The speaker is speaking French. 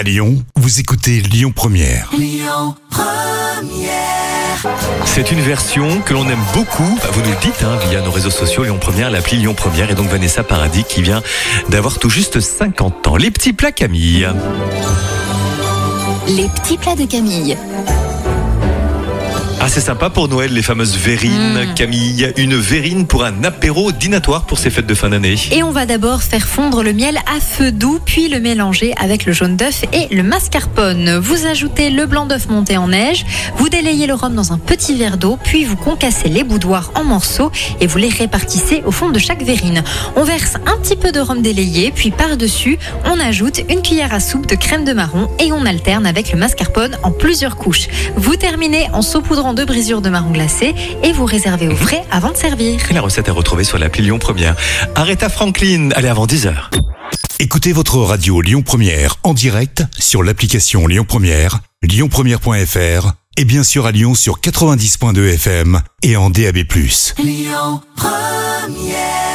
À Lyon, vous écoutez Lyon Première. C'est une version que l'on aime beaucoup. Vous nous le dites hein, via nos réseaux sociaux, Lyon Première, l'appli Lyon Première et donc Vanessa Paradis qui vient d'avoir tout juste 50 ans. Les petits plats Camille. Les petits plats de Camille. Ah, c'est sympa pour Noël, les fameuses verrines, Mm. Camille. Une verrine pour un apéro dînatoire pour ces fêtes de fin d'année. Et on va d'abord faire fondre le miel à feu doux, puis le mélanger avec le jaune d'œuf et le mascarpone. Vous ajoutez le blanc d'œuf monté en neige, vous délayez le rhum dans un petit verre d'eau, puis vous concassez les boudoirs en morceaux et vous les répartissez au fond de chaque verrine. On verse un petit peu de rhum délayé, puis par-dessus, on ajoute une cuillère à soupe de crème de marron et on alterne avec le mascarpone en plusieurs couches. Vous terminez en saupoudrant deux brisures de marron glacé et vous réservez au frais avant de servir. Et la recette est retrouvée sur l'appli Lyon Première. Aretha Franklin, allez avant 10h. Écoutez votre radio Lyon Première en direct sur l'application Lyon Première, lyonpremière.fr et bien sûr à Lyon sur 90.2 FM et en DAB+. Lyon Première